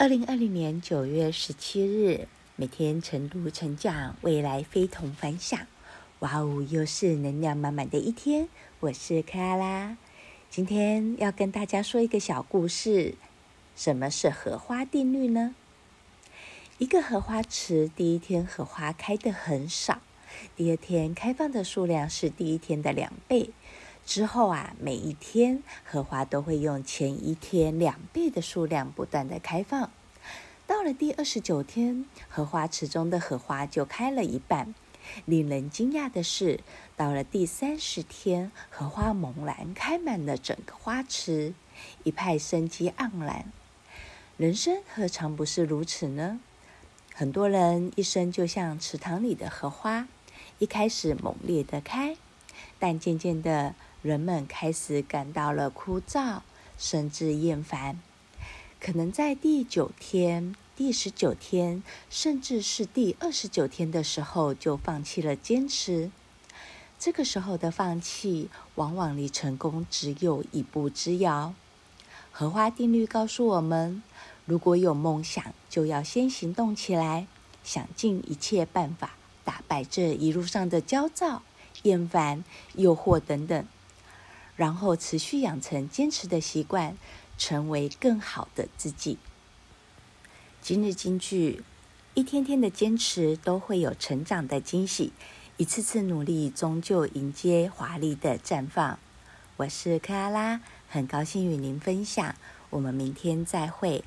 二零二零年九月十七日，每天晨读晨讲，未来非同凡响。哇哦，又是能量满满的一天。我是克拉，今天要跟大家说一个小故事。什么是荷花定律呢？一个荷花池，第一天荷花开得很少，第二天开放的数量是第一天的两倍。之后啊，每一天荷花都会用前一天两倍的数量不断的开放。到了第二十九天，荷花池中的荷花就开了一半。令人惊讶的是，到了第三十天，荷花猛然开满了整个花池，一派生机盎然。人生何尝不是如此呢？很多人一生就像池塘里的荷花，一开始猛烈的开，但渐渐的。人们开始感到了枯燥，甚至厌烦，可能在第九天、第十九天，甚至是第二十九天的时候，就放弃了坚持。这个时候的放弃，往往离成功只有一步之遥。荷花定律告诉我们：如果有梦想，就要先行动起来，想尽一切办法打败这一路上的焦躁、厌烦、诱惑等等。然后持续养成坚持的习惯，成为更好的自己。今日金句：一天天的坚持都会有成长的惊喜，一次次努力终究迎接华丽的绽放。我是克拉拉，很高兴与您分享。我们明天再会。